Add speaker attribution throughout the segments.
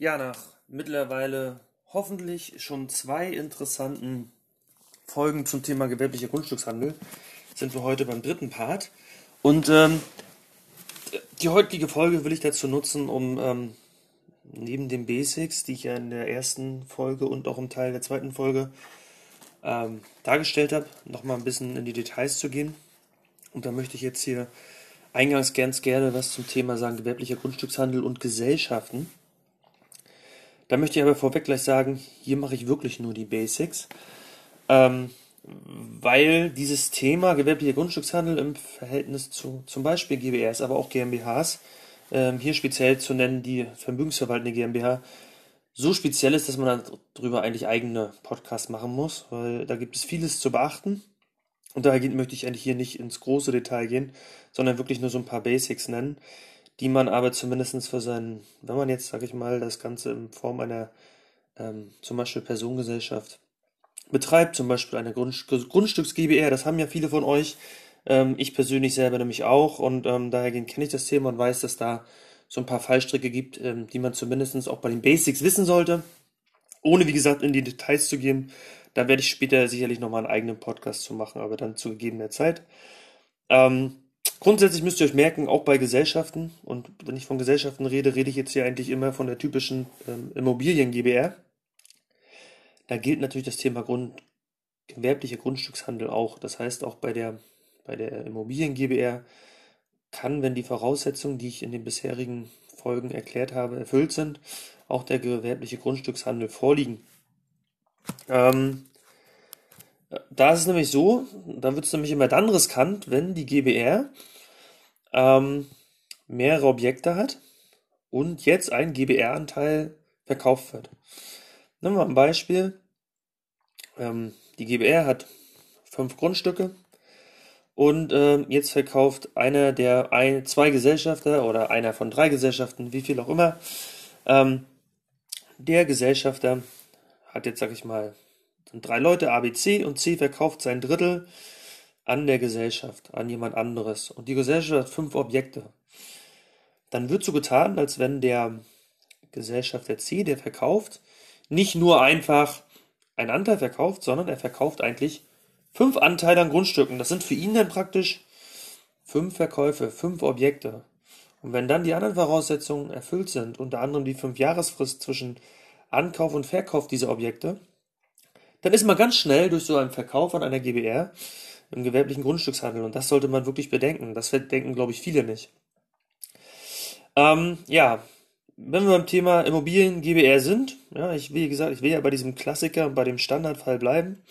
Speaker 1: Ja, nach mittlerweile hoffentlich schon zwei interessanten Folgen zum Thema gewerblicher Grundstückshandel sind wir heute beim dritten Part. Und ähm, die heutige Folge will ich dazu nutzen, um ähm, neben den Basics, die ich ja in der ersten Folge und auch im Teil der zweiten Folge ähm, dargestellt habe, nochmal ein bisschen in die Details zu gehen. Und da möchte ich jetzt hier eingangs ganz gerne was zum Thema sagen, gewerblicher Grundstückshandel und Gesellschaften. Da möchte ich aber vorweg gleich sagen, hier mache ich wirklich nur die Basics, ähm, weil dieses Thema gewerblicher Grundstückshandel im Verhältnis zu zum Beispiel GBRs, aber auch GmbHs, ähm, hier speziell zu nennen die vermögensverwaltende GmbH, so speziell ist, dass man darüber eigentlich eigene Podcasts machen muss, weil da gibt es vieles zu beachten. Und daher möchte ich eigentlich hier nicht ins große Detail gehen, sondern wirklich nur so ein paar Basics nennen die man aber zumindest für seinen, wenn man jetzt, sage ich mal, das Ganze in Form einer ähm, zum Beispiel Personengesellschaft betreibt, zum Beispiel eine Grund, Grundstücks-GBR, das haben ja viele von euch, ähm, ich persönlich selber nämlich auch und ähm, daher kenne ich das Thema und weiß, dass da so ein paar Fallstricke gibt, ähm, die man zumindest auch bei den Basics wissen sollte, ohne wie gesagt in die Details zu gehen. Da werde ich später sicherlich nochmal einen eigenen Podcast zu machen, aber dann zu gegebener Zeit. Ähm, Grundsätzlich müsst ihr euch merken, auch bei Gesellschaften, und wenn ich von Gesellschaften rede, rede ich jetzt hier eigentlich immer von der typischen ähm, Immobilien-GBR. Da gilt natürlich das Thema Grund, gewerblicher Grundstückshandel auch. Das heißt, auch bei der, bei der Immobilien-GBR kann, wenn die Voraussetzungen, die ich in den bisherigen Folgen erklärt habe, erfüllt sind, auch der gewerbliche Grundstückshandel vorliegen. Ähm, da ist es nämlich so, da wird es nämlich immer dann riskant, wenn die GBR ähm, mehrere Objekte hat und jetzt ein GBR-Anteil verkauft wird. Nehmen wir ein Beispiel. Ähm, die GBR hat fünf Grundstücke und ähm, jetzt verkauft einer der ein, zwei Gesellschafter oder einer von drei Gesellschaften, wie viel auch immer, ähm, der Gesellschafter hat jetzt, sag ich mal, sind drei Leute, A, B, C, und C verkauft sein Drittel an der Gesellschaft, an jemand anderes. Und die Gesellschaft hat fünf Objekte. Dann wird so getan, als wenn der Gesellschafter C, der verkauft, nicht nur einfach einen Anteil verkauft, sondern er verkauft eigentlich fünf Anteile an Grundstücken. Das sind für ihn dann praktisch fünf Verkäufe, fünf Objekte. Und wenn dann die anderen Voraussetzungen erfüllt sind, unter anderem die fünf Jahresfrist zwischen Ankauf und Verkauf dieser Objekte, dann ist man ganz schnell durch so einen Verkauf an einer GBR im gewerblichen Grundstückshandel. Und das sollte man wirklich bedenken. Das denken, glaube ich, viele nicht. Ähm, ja, wenn wir beim Thema Immobilien GBR sind, ja, ich wie gesagt, ich will ja bei diesem Klassiker und bei dem Standardfall bleiben,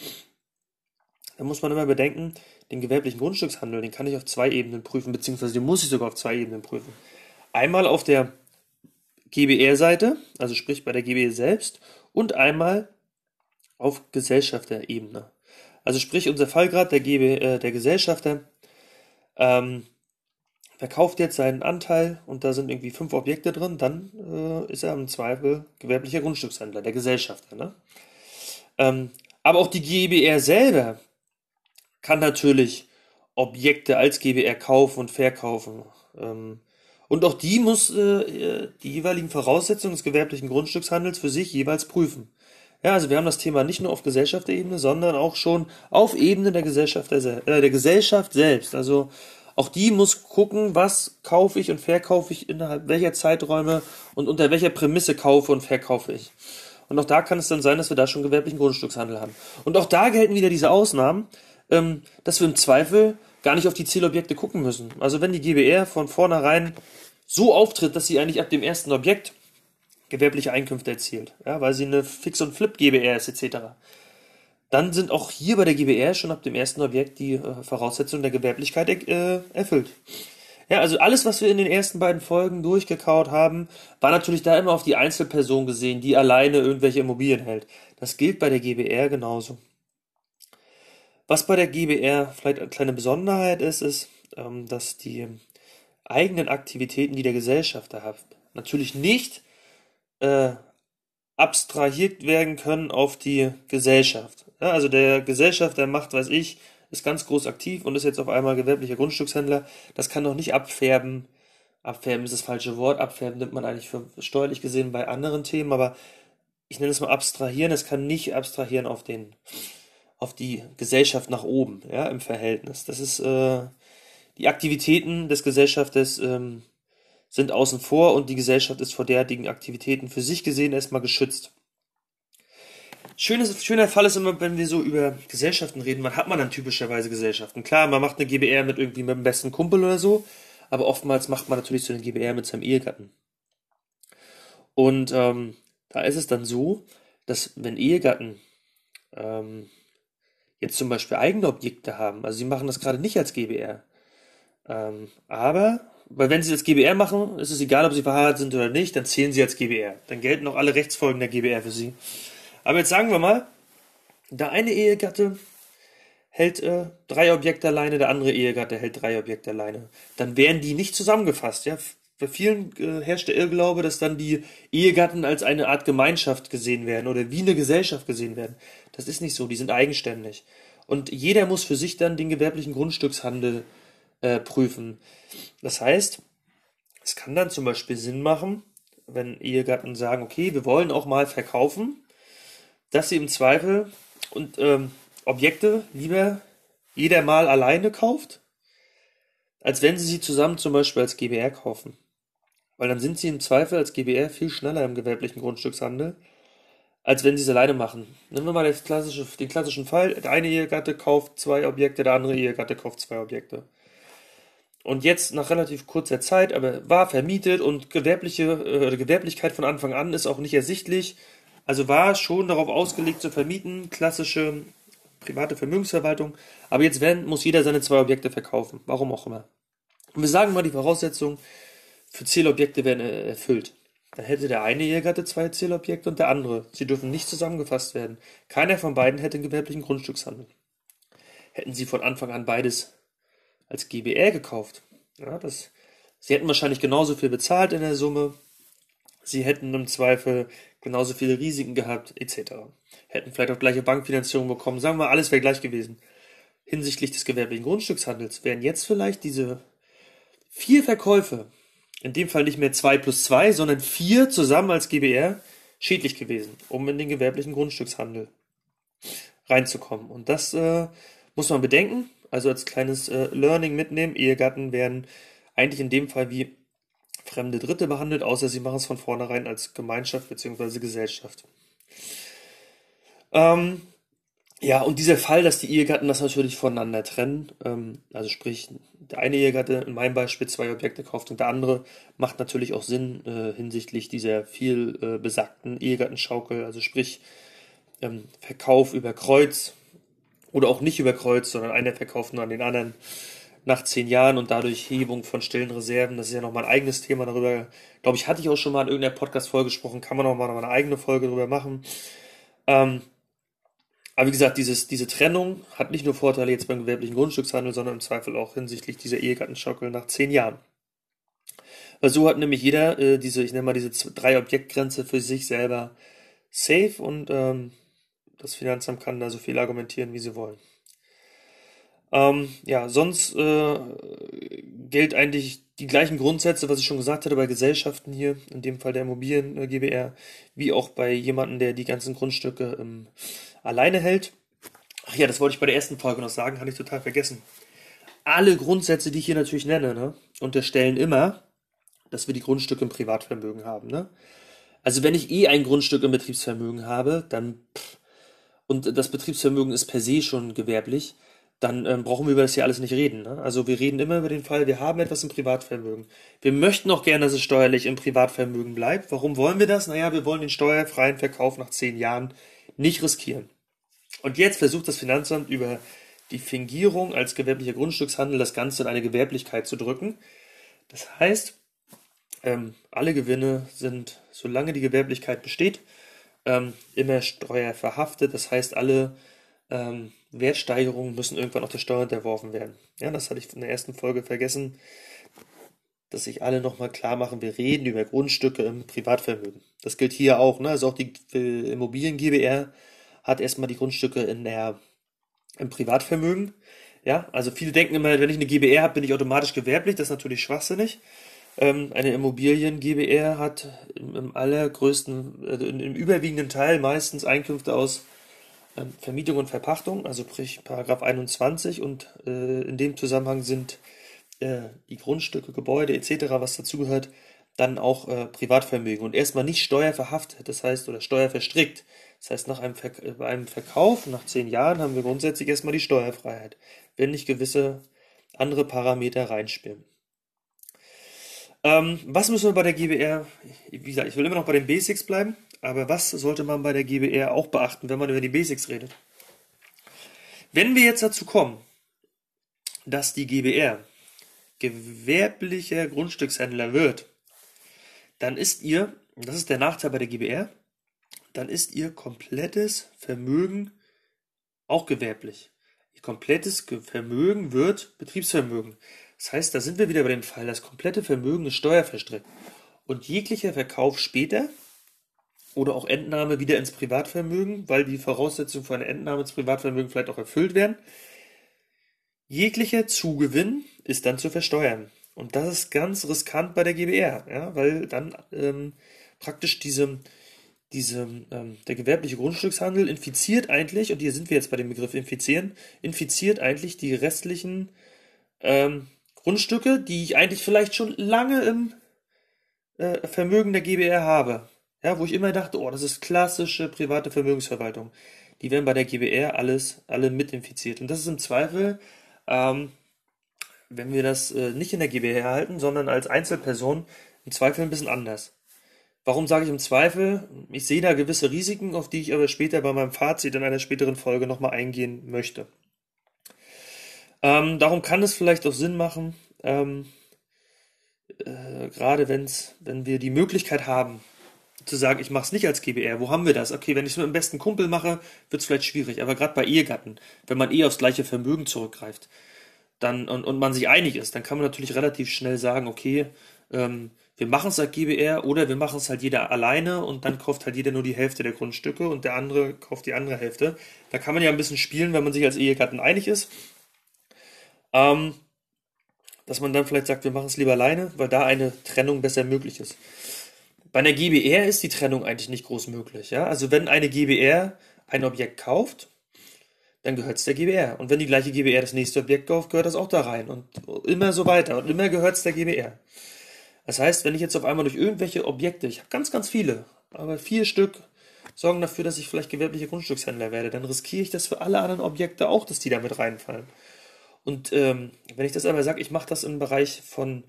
Speaker 1: dann muss man immer bedenken, den gewerblichen Grundstückshandel, den kann ich auf zwei Ebenen prüfen, beziehungsweise den muss ich sogar auf zwei Ebenen prüfen. Einmal auf der GBR-Seite, also sprich bei der GBR selbst, und einmal auf Gesellschafterebene. Also sprich, unser Fallgrad der, GB, äh, der Gesellschafter ähm, verkauft jetzt seinen Anteil und da sind irgendwie fünf Objekte drin, dann äh, ist er im Zweifel gewerblicher Grundstückshändler, der Gesellschafter. Ne? Ähm, aber auch die GBR selber kann natürlich Objekte als GBR kaufen und verkaufen. Ähm, und auch die muss äh, die jeweiligen Voraussetzungen des gewerblichen Grundstückshandels für sich jeweils prüfen. Ja, also wir haben das Thema nicht nur auf Gesellschaftsebene, sondern auch schon auf Ebene der Gesellschaft, der, äh, der Gesellschaft selbst. Also auch die muss gucken, was kaufe ich und verkaufe ich innerhalb welcher Zeiträume und unter welcher Prämisse kaufe und verkaufe ich. Und auch da kann es dann sein, dass wir da schon gewerblichen Grundstückshandel haben. Und auch da gelten wieder diese Ausnahmen, ähm, dass wir im Zweifel gar nicht auf die Zielobjekte gucken müssen. Also wenn die GBR von vornherein so auftritt, dass sie eigentlich ab dem ersten Objekt gewerbliche Einkünfte erzielt, ja, weil sie eine Fix- und Flip-GBR ist etc. Dann sind auch hier bei der GBR schon ab dem ersten Objekt die äh, Voraussetzungen der Gewerblichkeit äh, erfüllt. Ja, also alles, was wir in den ersten beiden Folgen durchgekaut haben, war natürlich da immer auf die Einzelperson gesehen, die alleine irgendwelche Immobilien hält. Das gilt bei der GBR genauso. Was bei der GBR vielleicht eine kleine Besonderheit ist, ist, ähm, dass die eigenen Aktivitäten, die der Gesellschafter hat, natürlich nicht äh, abstrahiert werden können auf die Gesellschaft. Ja, also der Gesellschaft, der macht, weiß ich, ist ganz groß aktiv und ist jetzt auf einmal gewerblicher Grundstückshändler. Das kann doch nicht abfärben abfärben ist das falsche Wort, abfärben nimmt man eigentlich für steuerlich gesehen bei anderen Themen, aber ich nenne es mal abstrahieren, es kann nicht abstrahieren auf den, auf die Gesellschaft nach oben, ja, im Verhältnis. Das ist, äh, die Aktivitäten des Gesellschaftes ähm, sind außen vor und die Gesellschaft ist vor derartigen Aktivitäten für sich gesehen erstmal geschützt. Schönes, schöner Fall ist immer, wenn wir so über Gesellschaften reden, wann hat man dann typischerweise Gesellschaften? Klar, man macht eine GBR mit irgendwie mit dem besten Kumpel oder so, aber oftmals macht man natürlich so eine GBR mit seinem Ehegatten. Und ähm, da ist es dann so, dass wenn Ehegatten ähm, jetzt zum Beispiel eigene Objekte haben, also sie machen das gerade nicht als GBR, ähm, aber, weil wenn sie das GBR machen, ist es egal, ob sie verheiratet sind oder nicht, dann zählen sie als GBR. Dann gelten auch alle Rechtsfolgen der GBR für sie. Aber jetzt sagen wir mal, der eine Ehegatte hält äh, drei Objekte alleine, der andere Ehegatte hält drei Objekte alleine. Dann wären die nicht zusammengefasst. Ja? Bei vielen äh, herrscht der Irrglaube, dass dann die Ehegatten als eine Art Gemeinschaft gesehen werden oder wie eine Gesellschaft gesehen werden. Das ist nicht so, die sind eigenständig. Und jeder muss für sich dann den gewerblichen Grundstückshandel äh, prüfen. Das heißt, es kann dann zum Beispiel Sinn machen, wenn Ehegatten sagen, okay, wir wollen auch mal verkaufen, dass sie im Zweifel und ähm, Objekte lieber jeder mal alleine kauft, als wenn sie sie zusammen zum Beispiel als GBR kaufen. Weil dann sind sie im Zweifel als GBR viel schneller im gewerblichen Grundstückshandel, als wenn sie es alleine machen. Nehmen wir mal klassische, den klassischen Fall. Der eine Ehegatte kauft zwei Objekte, der andere Ehegatte kauft zwei Objekte und jetzt nach relativ kurzer Zeit, aber war vermietet und gewerbliche äh, Gewerblichkeit von Anfang an ist auch nicht ersichtlich. Also war schon darauf ausgelegt zu vermieten, klassische private Vermögensverwaltung. Aber jetzt werden, muss jeder seine zwei Objekte verkaufen, warum auch immer. Und wir sagen mal, die Voraussetzungen für Zielobjekte werden äh, erfüllt. Dann hätte der eine Ehegatte zwei Zielobjekte und der andere. Sie dürfen nicht zusammengefasst werden. Keiner von beiden hätte einen gewerblichen Grundstückshandel. Hätten sie von Anfang an beides als GBR gekauft. Ja, das, sie hätten wahrscheinlich genauso viel bezahlt in der Summe. Sie hätten im Zweifel genauso viele Risiken gehabt, etc. Hätten vielleicht auch gleiche Bankfinanzierung bekommen. Sagen wir, alles wäre gleich gewesen. Hinsichtlich des gewerblichen Grundstückshandels wären jetzt vielleicht diese vier Verkäufe, in dem Fall nicht mehr zwei plus zwei, sondern vier zusammen als GBR, schädlich gewesen, um in den gewerblichen Grundstückshandel reinzukommen. Und das äh, muss man bedenken also als kleines äh, Learning mitnehmen. Ehegatten werden eigentlich in dem Fall wie fremde Dritte behandelt, außer sie machen es von vornherein als Gemeinschaft bzw. Gesellschaft. Ähm, ja, und dieser Fall, dass die Ehegatten das natürlich voneinander trennen, ähm, also sprich, der eine Ehegatte in meinem Beispiel zwei Objekte kauft und der andere, macht natürlich auch Sinn äh, hinsichtlich dieser viel äh, besagten Ehegattenschaukel, also sprich ähm, Verkauf über Kreuz, oder auch nicht überkreuzt, sondern einer verkauft nur an den anderen nach zehn Jahren und dadurch Hebung von stillen Reserven. Das ist ja nochmal ein eigenes Thema darüber. Glaube ich, hatte ich auch schon mal in irgendeiner Podcast-Folge gesprochen. Kann man noch mal eine eigene Folge darüber machen. Ähm, aber wie gesagt, dieses, diese Trennung hat nicht nur Vorteile jetzt beim gewerblichen Grundstückshandel, sondern im Zweifel auch hinsichtlich dieser Ehegattenschaukel nach zehn Jahren. Weil so hat nämlich jeder äh, diese, ich nenne mal diese drei Objektgrenze für sich selber safe und ähm, das Finanzamt kann da so viel argumentieren, wie sie wollen. Ähm, ja, sonst äh, gilt eigentlich die gleichen Grundsätze, was ich schon gesagt hatte bei Gesellschaften hier, in dem Fall der Immobilien äh, GBR, wie auch bei jemandem, der die ganzen Grundstücke ähm, alleine hält. Ach ja, das wollte ich bei der ersten Folge noch sagen, hatte ich total vergessen. Alle Grundsätze, die ich hier natürlich nenne, ne, unterstellen immer, dass wir die Grundstücke im Privatvermögen haben. Ne? Also wenn ich eh ein Grundstück im Betriebsvermögen habe, dann pff, und das Betriebsvermögen ist per se schon gewerblich, dann ähm, brauchen wir über das hier alles nicht reden. Ne? Also wir reden immer über den Fall, wir haben etwas im Privatvermögen. Wir möchten auch gerne, dass es steuerlich im Privatvermögen bleibt. Warum wollen wir das? Naja, wir wollen den steuerfreien Verkauf nach zehn Jahren nicht riskieren. Und jetzt versucht das Finanzamt über die Fingierung als gewerblicher Grundstückshandel das Ganze in eine Gewerblichkeit zu drücken. Das heißt, ähm, alle Gewinne sind, solange die Gewerblichkeit besteht, ähm, immer Steuer verhaftet. Das heißt, alle ähm, Wertsteigerungen müssen irgendwann auch der Steuer unterworfen werden. Ja, das hatte ich in der ersten Folge vergessen, dass sich alle nochmal klar machen, wir reden über Grundstücke im Privatvermögen. Das gilt hier auch, ne? Also auch die Immobilien GBR hat erstmal die Grundstücke in der, im Privatvermögen. Ja, also viele denken immer, wenn ich eine GBR habe, bin ich automatisch gewerblich. Das ist natürlich schwachsinnig. Ähm, eine Immobilien GBR hat im, im allergrößten, äh, im überwiegenden Teil meistens Einkünfte aus ähm, Vermietung und Verpachtung, also sprich Paragraph 21 und äh, in dem Zusammenhang sind äh, die Grundstücke, Gebäude etc., was dazugehört, dann auch äh, Privatvermögen und erstmal nicht steuerverhaftet, das heißt, oder steuerverstrickt. Das heißt, nach einem, Ver bei einem Verkauf, nach zehn Jahren, haben wir grundsätzlich erstmal die Steuerfreiheit, wenn nicht gewisse andere Parameter reinspielen. Ähm, was müssen wir bei der GBR, wie gesagt, ich will immer noch bei den Basics bleiben, aber was sollte man bei der GBR auch beachten, wenn man über die Basics redet? Wenn wir jetzt dazu kommen, dass die GBR gewerblicher Grundstückshändler wird, dann ist ihr, das ist der Nachteil bei der GBR, dann ist ihr komplettes Vermögen auch gewerblich. Ihr komplettes Vermögen wird Betriebsvermögen. Das heißt, da sind wir wieder bei dem Fall, das komplette Vermögen ist steuerverstreckt. Und jeglicher Verkauf später oder auch Entnahme wieder ins Privatvermögen, weil die Voraussetzungen für eine Entnahme ins Privatvermögen vielleicht auch erfüllt werden, jeglicher Zugewinn ist dann zu versteuern. Und das ist ganz riskant bei der GBR, ja, weil dann ähm, praktisch diese, diese, ähm, der gewerbliche Grundstückshandel infiziert eigentlich, und hier sind wir jetzt bei dem Begriff infizieren, infiziert eigentlich die restlichen ähm, Grundstücke, die ich eigentlich vielleicht schon lange im äh, Vermögen der GBR habe. Ja, wo ich immer dachte, oh, das ist klassische private Vermögensverwaltung. Die werden bei der GBR alles, alle mit infiziert. Und das ist im Zweifel ähm, wenn wir das äh, nicht in der GbR halten, sondern als Einzelperson, im Zweifel ein bisschen anders. Warum sage ich im Zweifel? Ich sehe da gewisse Risiken, auf die ich aber später bei meinem Fazit in einer späteren Folge nochmal eingehen möchte. Ähm, darum kann es vielleicht auch Sinn machen, ähm, äh, gerade wenn's, wenn wir die Möglichkeit haben, zu sagen, ich mache es nicht als GBR. Wo haben wir das? Okay, wenn ich es mit dem besten Kumpel mache, wird es vielleicht schwierig. Aber gerade bei Ehegatten, wenn man eh aufs gleiche Vermögen zurückgreift, dann und, und man sich einig ist, dann kann man natürlich relativ schnell sagen, okay, ähm, wir machen es als GBR oder wir machen es halt jeder alleine und dann kauft halt jeder nur die Hälfte der Grundstücke und der andere kauft die andere Hälfte. Da kann man ja ein bisschen spielen, wenn man sich als Ehegatten einig ist. Ähm, dass man dann vielleicht sagt, wir machen es lieber alleine, weil da eine Trennung besser möglich ist. Bei einer GBR ist die Trennung eigentlich nicht groß möglich. Ja? Also wenn eine GBR ein Objekt kauft, dann gehört es der GBR. Und wenn die gleiche GBR das nächste Objekt kauft, gehört das auch da rein. Und immer so weiter. Und immer gehört es der GBR. Das heißt, wenn ich jetzt auf einmal durch irgendwelche Objekte, ich habe ganz, ganz viele, aber vier Stück sorgen dafür, dass ich vielleicht gewerblicher Grundstückshändler werde, dann riskiere ich das für alle anderen Objekte auch, dass die damit reinfallen. Und ähm, wenn ich das aber sage, ich mache das im Bereich von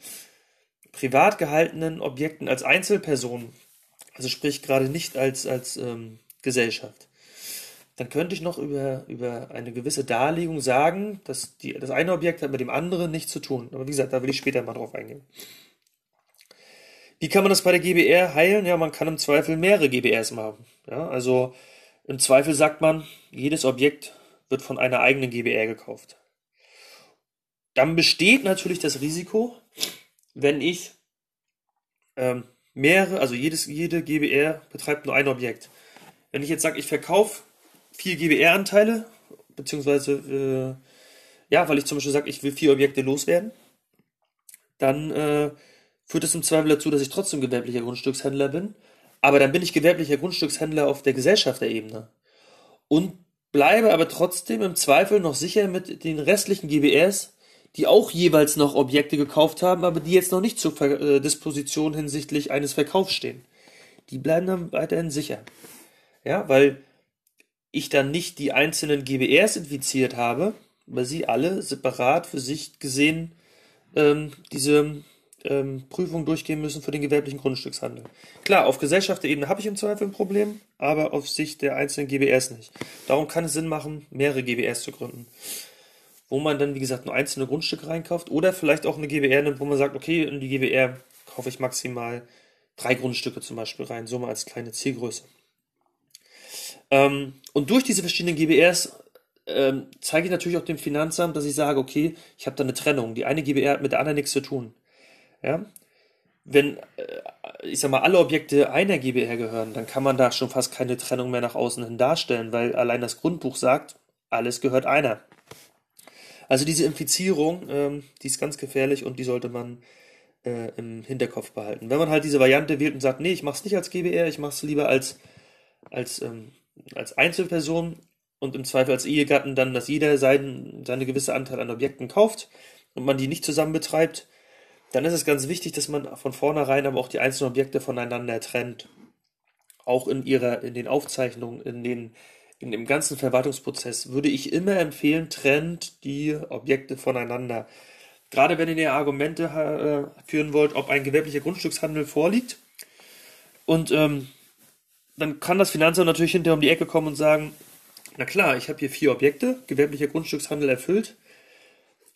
Speaker 1: privat gehaltenen Objekten als Einzelperson, also sprich gerade nicht als, als ähm, Gesellschaft, dann könnte ich noch über, über eine gewisse Darlegung sagen, dass die, das eine Objekt hat mit dem anderen nichts zu tun. Aber wie gesagt, da will ich später mal drauf eingehen. Wie kann man das bei der GBR heilen? Ja, man kann im Zweifel mehrere GBRs machen. Ja, also im Zweifel sagt man, jedes Objekt wird von einer eigenen GBR gekauft. Dann besteht natürlich das Risiko, wenn ich ähm, mehrere, also jedes, jede GBR betreibt nur ein Objekt. Wenn ich jetzt sage, ich verkaufe vier GBR-Anteile, beziehungsweise, äh, ja, weil ich zum Beispiel sage, ich will vier Objekte loswerden, dann äh, führt es im Zweifel dazu, dass ich trotzdem gewerblicher Grundstückshändler bin, aber dann bin ich gewerblicher Grundstückshändler auf der Gesellschafterebene und bleibe aber trotzdem im Zweifel noch sicher mit den restlichen GBRs, die auch jeweils noch Objekte gekauft haben, aber die jetzt noch nicht zur äh, Disposition hinsichtlich eines Verkaufs stehen. Die bleiben dann weiterhin sicher. Ja, weil ich dann nicht die einzelnen GBRs infiziert habe, weil sie alle separat für sich gesehen ähm, diese ähm, Prüfung durchgehen müssen für den gewerblichen Grundstückshandel. Klar, auf Gesellschaftsebene habe ich im Zweifel ein Problem, aber auf Sicht der einzelnen GBRs nicht. Darum kann es Sinn machen, mehrere GBRs zu gründen. Wo man dann, wie gesagt, nur einzelne Grundstücke reinkauft oder vielleicht auch eine GBR nimmt, wo man sagt, okay, in die GBR kaufe ich maximal drei Grundstücke zum Beispiel rein, so mal als kleine Zielgröße. Ähm, und durch diese verschiedenen GBRs ähm, zeige ich natürlich auch dem Finanzamt, dass ich sage, okay, ich habe da eine Trennung. Die eine GBR hat mit der anderen nichts zu tun. Ja? Wenn, äh, ich sag mal, alle Objekte einer GBR gehören, dann kann man da schon fast keine Trennung mehr nach außen hin darstellen, weil allein das Grundbuch sagt, alles gehört einer. Also diese Infizierung, ähm, die ist ganz gefährlich und die sollte man äh, im Hinterkopf behalten. Wenn man halt diese Variante wählt und sagt, nee, ich mache es nicht als GBR, ich mache es lieber als, als, ähm, als Einzelperson und im Zweifel als Ehegatten dann, dass jeder sein, seine gewisse Anteil an Objekten kauft und man die nicht zusammen betreibt, dann ist es ganz wichtig, dass man von vornherein aber auch die einzelnen Objekte voneinander trennt. Auch in ihrer, in den Aufzeichnungen, in den, in dem ganzen Verwaltungsprozess würde ich immer empfehlen, trennt die Objekte voneinander. Gerade wenn ihr Argumente äh, führen wollt, ob ein gewerblicher Grundstückshandel vorliegt. Und ähm, dann kann das Finanzamt natürlich hinterher um die Ecke kommen und sagen, na klar, ich habe hier vier Objekte, gewerblicher Grundstückshandel erfüllt,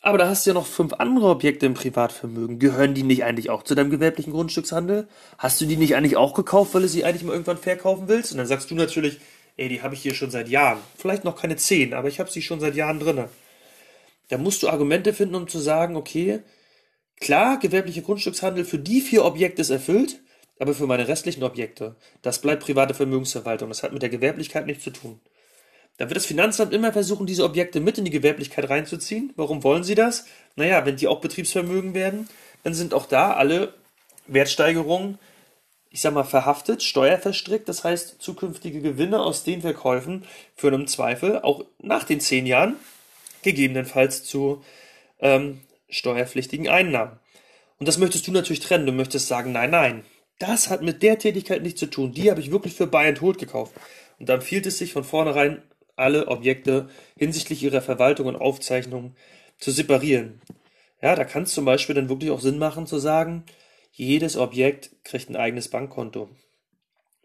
Speaker 1: aber da hast du ja noch fünf andere Objekte im Privatvermögen. Gehören die nicht eigentlich auch zu deinem gewerblichen Grundstückshandel? Hast du die nicht eigentlich auch gekauft, weil du sie eigentlich mal irgendwann verkaufen willst? Und dann sagst du natürlich, ey, die habe ich hier schon seit Jahren. Vielleicht noch keine zehn, aber ich habe sie schon seit Jahren drinne. Da musst du Argumente finden, um zu sagen, okay, klar, gewerblicher Grundstückshandel für die vier Objekte ist erfüllt, aber für meine restlichen Objekte, das bleibt private Vermögensverwaltung. Das hat mit der Gewerblichkeit nichts zu tun. Da wird das Finanzamt immer versuchen, diese Objekte mit in die Gewerblichkeit reinzuziehen. Warum wollen sie das? Naja, wenn die auch Betriebsvermögen werden, dann sind auch da alle Wertsteigerungen, ich sag mal, verhaftet, steuerverstrickt. Das heißt, zukünftige Gewinne aus den Verkäufen führen im Zweifel auch nach den zehn Jahren gegebenenfalls zu ähm, steuerpflichtigen Einnahmen. Und das möchtest du natürlich trennen. Du möchtest sagen, nein, nein, das hat mit der Tätigkeit nichts zu tun. Die habe ich wirklich für Buy and Hold gekauft. Und dann empfiehlt es sich von vornherein alle Objekte hinsichtlich ihrer Verwaltung und Aufzeichnung zu separieren. Ja, da kann es zum Beispiel dann wirklich auch Sinn machen zu sagen, jedes Objekt kriegt ein eigenes Bankkonto.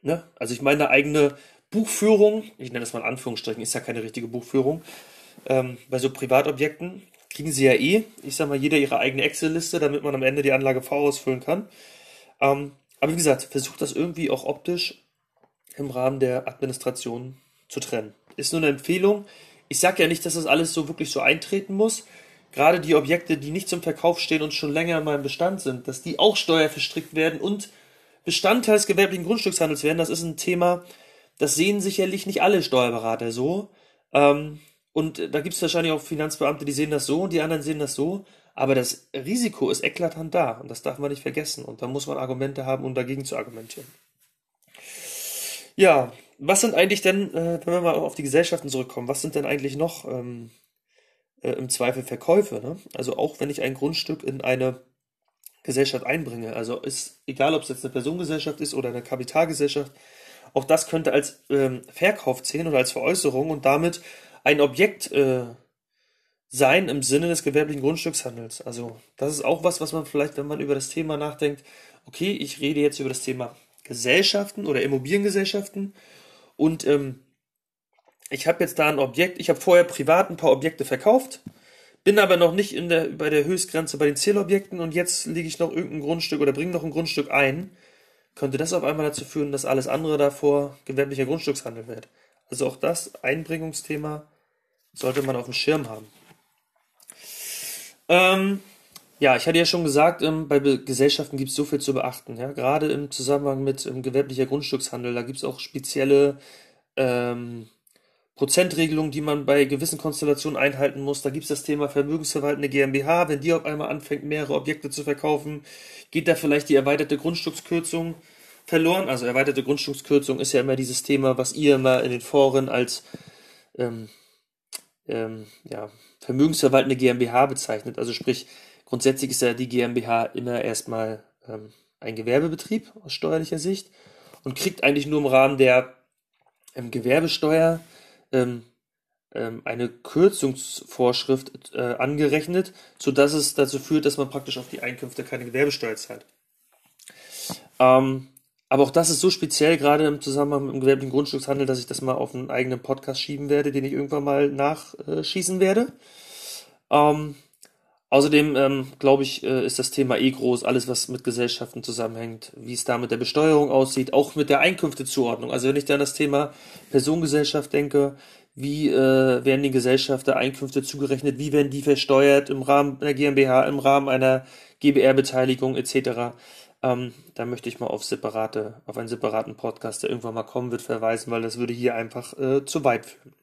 Speaker 1: Ne? Also ich meine eine eigene Buchführung, ich nenne das mal in Anführungsstrichen, ist ja keine richtige Buchführung, ähm, bei so Privatobjekten kriegen sie ja eh, ich sag mal, jeder ihre eigene Excel-Liste, damit man am Ende die Anlage V ausfüllen kann. Ähm, aber wie gesagt, versucht das irgendwie auch optisch im Rahmen der Administration zu trennen ist nur eine Empfehlung. Ich sage ja nicht, dass das alles so wirklich so eintreten muss. Gerade die Objekte, die nicht zum Verkauf stehen und schon länger in meinem Bestand sind, dass die auch steuerverstrickt werden und Bestandteil des gewerblichen Grundstückshandels werden, das ist ein Thema, das sehen sicherlich nicht alle Steuerberater so. Ähm, und da gibt es wahrscheinlich auch Finanzbeamte, die sehen das so und die anderen sehen das so. Aber das Risiko ist eklatant da und das darf man nicht vergessen. Und da muss man Argumente haben, um dagegen zu argumentieren. Ja, was sind eigentlich denn, äh, wenn wir mal auf die Gesellschaften zurückkommen, was sind denn eigentlich noch ähm, äh, im Zweifel Verkäufe? Ne? Also auch wenn ich ein Grundstück in eine Gesellschaft einbringe, also ist egal, ob es jetzt eine Personengesellschaft ist oder eine Kapitalgesellschaft, auch das könnte als ähm, Verkauf zählen oder als Veräußerung und damit ein Objekt äh, sein im Sinne des gewerblichen Grundstückshandels. Also das ist auch was, was man vielleicht, wenn man über das Thema nachdenkt, okay, ich rede jetzt über das Thema Gesellschaften oder Immobiliengesellschaften und ähm, ich habe jetzt da ein Objekt, ich habe vorher privat ein paar Objekte verkauft, bin aber noch nicht in der, bei der Höchstgrenze bei den Zielobjekten und jetzt lege ich noch irgendein Grundstück oder bringe noch ein Grundstück ein, könnte das auf einmal dazu führen, dass alles andere davor gewerblicher Grundstückshandel wird. Also auch das Einbringungsthema sollte man auf dem Schirm haben. Ähm, ja, ich hatte ja schon gesagt, ähm, bei Gesellschaften gibt es so viel zu beachten. Ja? Gerade im Zusammenhang mit ähm, gewerblicher Grundstückshandel, da gibt es auch spezielle ähm, Prozentregelungen, die man bei gewissen Konstellationen einhalten muss. Da gibt es das Thema vermögensverwaltende GmbH. Wenn die auf einmal anfängt, mehrere Objekte zu verkaufen, geht da vielleicht die erweiterte Grundstückskürzung verloren. Also erweiterte Grundstückskürzung ist ja immer dieses Thema, was ihr immer in den Foren als ähm, ähm, ja, vermögensverwaltende GmbH bezeichnet. Also sprich, Grundsätzlich ist ja die GmbH immer erstmal ähm, ein Gewerbebetrieb aus steuerlicher Sicht und kriegt eigentlich nur im Rahmen der ähm, Gewerbesteuer ähm, ähm eine Kürzungsvorschrift äh, angerechnet, sodass es dazu führt, dass man praktisch auf die Einkünfte keine Gewerbesteuer zahlt. Ähm, aber auch das ist so speziell, gerade im Zusammenhang mit dem gewerblichen Grundstückshandel, dass ich das mal auf einen eigenen Podcast schieben werde, den ich irgendwann mal nachschießen werde. Ähm, Außerdem ähm, glaube ich, äh, ist das Thema eh groß, alles was mit Gesellschaften zusammenhängt, wie es da mit der Besteuerung aussieht, auch mit der Einkünftezuordnung. Also wenn ich da an das Thema Personengesellschaft denke, wie äh, werden die Gesellschaften Einkünfte zugerechnet, wie werden die versteuert im Rahmen einer GmbH, im Rahmen einer GBR-Beteiligung etc. Ähm, da möchte ich mal auf separate, auf einen separaten Podcast, der irgendwann mal kommen wird, verweisen, weil das würde hier einfach äh, zu weit führen.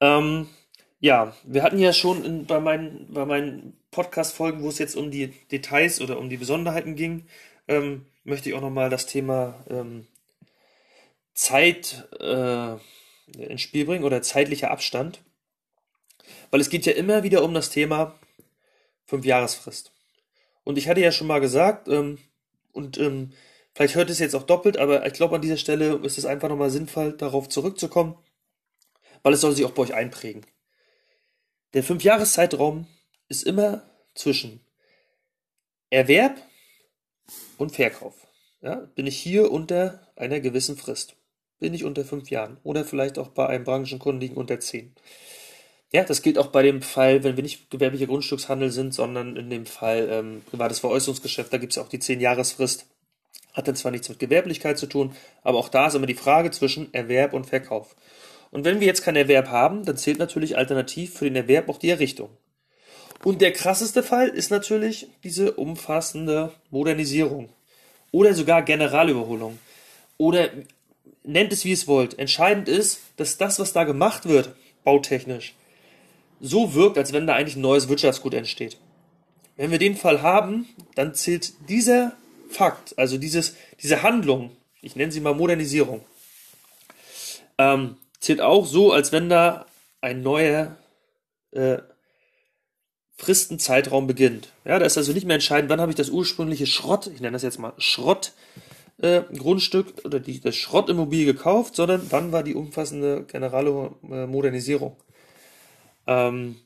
Speaker 1: Ähm, Ja, wir hatten ja schon in, bei meinen, bei meinen Podcast-Folgen, wo es jetzt um die Details oder um die Besonderheiten ging, ähm, möchte ich auch nochmal das Thema ähm, Zeit äh, ins Spiel bringen oder zeitlicher Abstand. Weil es geht ja immer wieder um das Thema Fünfjahresfrist. Und ich hatte ja schon mal gesagt, ähm, und ähm, vielleicht hört es jetzt auch doppelt, aber ich glaube an dieser Stelle ist es einfach nochmal sinnvoll, darauf zurückzukommen, weil es soll sich auch bei euch einprägen. Der Fünfjahreszeitraum ist immer zwischen Erwerb und Verkauf. Ja, bin ich hier unter einer gewissen Frist. Bin ich unter fünf Jahren oder vielleicht auch bei einem Branchenkundigen unter zehn. Ja, das gilt auch bei dem Fall, wenn wir nicht gewerblicher Grundstückshandel sind, sondern in dem Fall ähm, privates Veräußerungsgeschäft, da gibt es ja auch die 10-Jahresfrist. Hat dann zwar nichts mit Gewerblichkeit zu tun, aber auch da ist immer die Frage zwischen Erwerb und Verkauf. Und wenn wir jetzt keinen Erwerb haben, dann zählt natürlich alternativ für den Erwerb auch die Errichtung. Und der krasseste Fall ist natürlich diese umfassende Modernisierung oder sogar Generalüberholung. Oder nennt es wie es wollt. Entscheidend ist, dass das, was da gemacht wird, bautechnisch, so wirkt, als wenn da eigentlich ein neues Wirtschaftsgut entsteht. Wenn wir den Fall haben, dann zählt dieser Fakt, also dieses, diese Handlung, ich nenne sie mal Modernisierung, ähm, zählt auch so, als wenn da ein neuer äh, Fristenzeitraum beginnt. Ja, da ist also nicht mehr entscheidend, wann habe ich das ursprüngliche Schrott, ich nenne das jetzt mal Schrott, äh, Grundstück oder die, das Schrottimmobilie gekauft, sondern wann war die umfassende generale äh, Modernisierung. Ähm,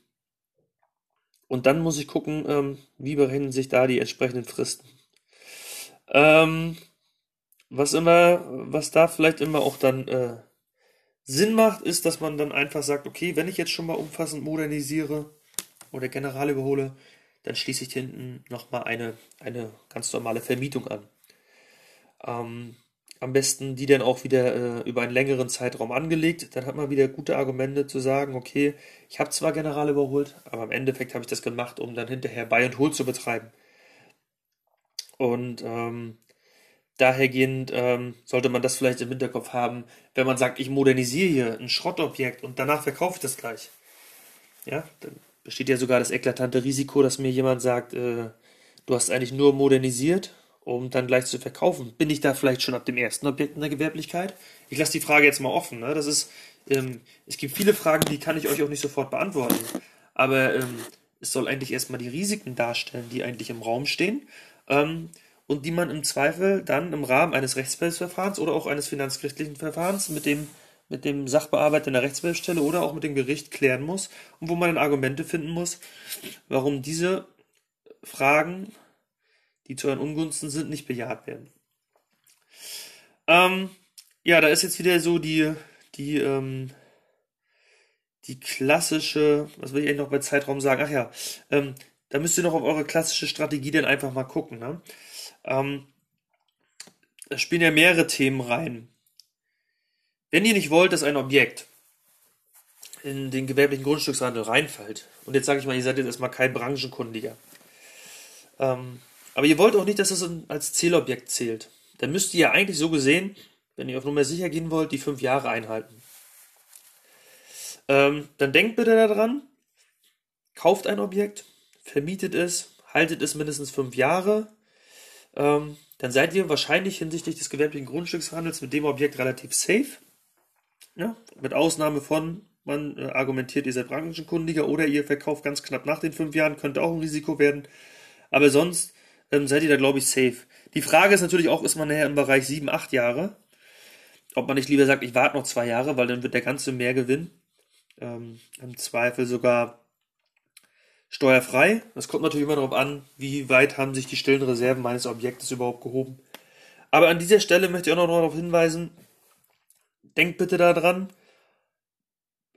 Speaker 1: und dann muss ich gucken, ähm, wie berechnen sich da die entsprechenden Fristen. Ähm, was immer, was da vielleicht immer auch dann äh, Sinn macht, ist, dass man dann einfach sagt, okay, wenn ich jetzt schon mal umfassend modernisiere oder general überhole, dann schließe ich hinten nochmal eine, eine ganz normale Vermietung an. Ähm, am besten die dann auch wieder äh, über einen längeren Zeitraum angelegt. Dann hat man wieder gute Argumente zu sagen, okay, ich habe zwar general überholt, aber im Endeffekt habe ich das gemacht, um dann hinterher Buy und Hold zu betreiben. Und ähm, dahergehend ähm, sollte man das vielleicht im Hinterkopf haben, wenn man sagt, ich modernisiere hier ein Schrottobjekt und danach verkaufe ich das gleich. Ja, dann besteht ja sogar das eklatante Risiko, dass mir jemand sagt, äh, du hast eigentlich nur modernisiert um dann gleich zu verkaufen. Bin ich da vielleicht schon ab dem ersten Objekt in der Gewerblichkeit? Ich lasse die Frage jetzt mal offen. Ne? Das ist, ähm, es gibt viele Fragen, die kann ich euch auch nicht sofort beantworten. Aber ähm, es soll eigentlich erstmal die Risiken darstellen, die eigentlich im Raum stehen ähm, und die man im Zweifel dann im Rahmen eines Rechtsbehelfsverfahrens oder auch eines finanzgerichtlichen Verfahrens mit dem mit dem Sachbearbeiter in der Rechtsbehelfsstelle oder auch mit dem Gericht klären muss und wo man dann Argumente finden muss, warum diese Fragen die zu euren Ungunsten sind, nicht bejaht werden. Ähm, ja, da ist jetzt wieder so die, die, ähm, die klassische, was will ich eigentlich noch bei Zeitraum sagen? Ach ja, ähm, da müsst ihr noch auf eure klassische Strategie dann einfach mal gucken. Ne? Ähm, da spielen ja mehrere Themen rein. Wenn ihr nicht wollt, dass ein Objekt in den gewerblichen Grundstückshandel reinfällt, und jetzt sage ich mal, ihr seid jetzt erstmal kein Branchenkundiger, ähm, aber ihr wollt auch nicht, dass es als Zielobjekt zählt. Dann müsst ihr ja eigentlich so gesehen, wenn ihr auf Nummer sicher gehen wollt, die fünf Jahre einhalten. Ähm, dann denkt bitte daran, kauft ein Objekt, vermietet es, haltet es mindestens fünf Jahre. Ähm, dann seid ihr wahrscheinlich hinsichtlich des gewerblichen Grundstückshandels mit dem Objekt relativ safe. Ja, mit Ausnahme von, man äh, argumentiert, ihr seid Branchenkundiger oder ihr verkauft ganz knapp nach den fünf Jahren, könnte auch ein Risiko werden. Aber sonst ähm, seid ihr da, glaube ich, safe. Die Frage ist natürlich auch, ist man nachher im Bereich 7, 8 Jahre? Ob man nicht lieber sagt, ich warte noch zwei Jahre, weil dann wird der ganze Mehrgewinn ähm, im Zweifel sogar steuerfrei. Das kommt natürlich immer darauf an, wie weit haben sich die stillen Reserven meines Objektes überhaupt gehoben. Aber an dieser Stelle möchte ich auch noch darauf hinweisen, denkt bitte daran,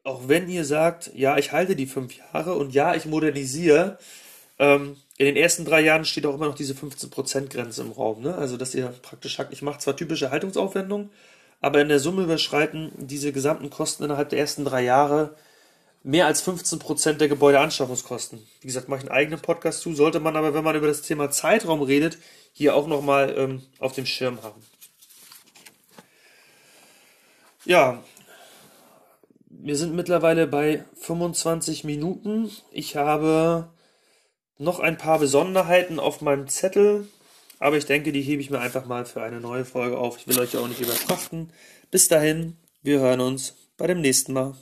Speaker 1: auch wenn ihr sagt, ja, ich halte die fünf Jahre und ja, ich modernisiere, ähm, in den ersten drei Jahren steht auch immer noch diese 15%-Grenze im Raum. Ne? Also, dass ihr praktisch sagt, ich mache zwar typische Haltungsaufwendungen, aber in der Summe überschreiten diese gesamten Kosten innerhalb der ersten drei Jahre mehr als 15% der Gebäudeanschaffungskosten. Wie gesagt, mache ich einen eigenen Podcast zu, sollte man aber, wenn man über das Thema Zeitraum redet, hier auch nochmal ähm, auf dem Schirm haben. Ja, wir sind mittlerweile bei 25 Minuten. Ich habe noch ein paar Besonderheiten auf meinem Zettel, aber ich denke, die hebe ich mir einfach mal für eine neue Folge auf. Ich will euch auch nicht überfrachten. Bis dahin, wir hören uns bei dem nächsten Mal.